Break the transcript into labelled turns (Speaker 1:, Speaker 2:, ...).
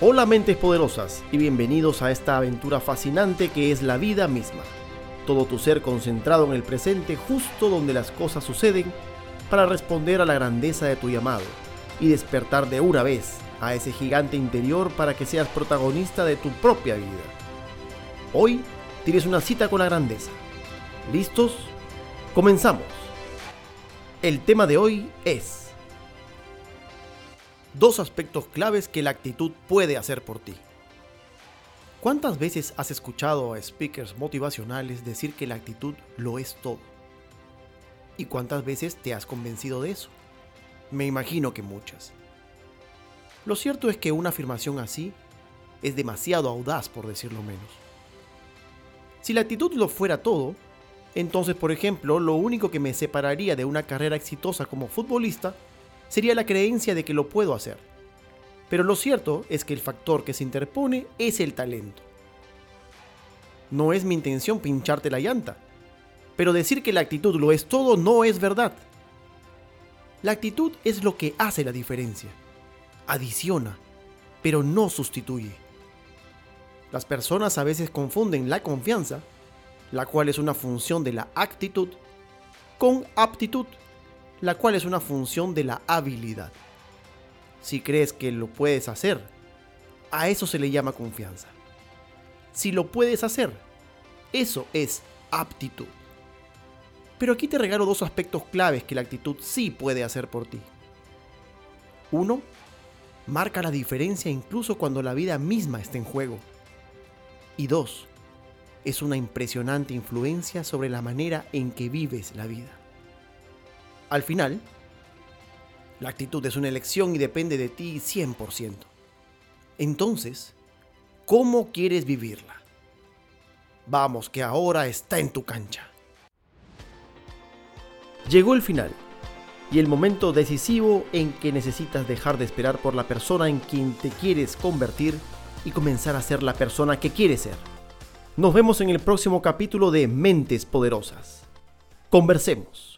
Speaker 1: Hola mentes poderosas y bienvenidos a esta aventura fascinante que es la vida misma. Todo tu ser concentrado en el presente justo donde las cosas suceden para responder a la grandeza de tu llamado y despertar de una vez a ese gigante interior para que seas protagonista de tu propia vida. Hoy tienes una cita con la grandeza. ¿Listos? Comenzamos. El tema de hoy es dos aspectos claves que la actitud puede hacer por ti. ¿Cuántas veces has escuchado a speakers motivacionales decir que la actitud lo es todo? ¿Y cuántas veces te has convencido de eso? Me imagino que muchas. Lo cierto es que una afirmación así es demasiado audaz, por decirlo menos. Si la actitud lo fuera todo, entonces, por ejemplo, lo único que me separaría de una carrera exitosa como futbolista sería la creencia de que lo puedo hacer. Pero lo cierto es que el factor que se interpone es el talento. No es mi intención pincharte la llanta, pero decir que la actitud lo es todo no es verdad. La actitud es lo que hace la diferencia. Adiciona, pero no sustituye. Las personas a veces confunden la confianza, la cual es una función de la actitud, con aptitud la cual es una función de la habilidad. Si crees que lo puedes hacer, a eso se le llama confianza. Si lo puedes hacer, eso es aptitud. Pero aquí te regalo dos aspectos claves que la actitud sí puede hacer por ti. Uno, marca la diferencia incluso cuando la vida misma está en juego. Y dos, es una impresionante influencia sobre la manera en que vives la vida. Al final, la actitud es una elección y depende de ti 100%. Entonces, ¿cómo quieres vivirla? Vamos, que ahora está en tu cancha. Llegó el final y el momento decisivo en que necesitas dejar de esperar por la persona en quien te quieres convertir y comenzar a ser la persona que quieres ser. Nos vemos en el próximo capítulo de Mentes Poderosas. Conversemos.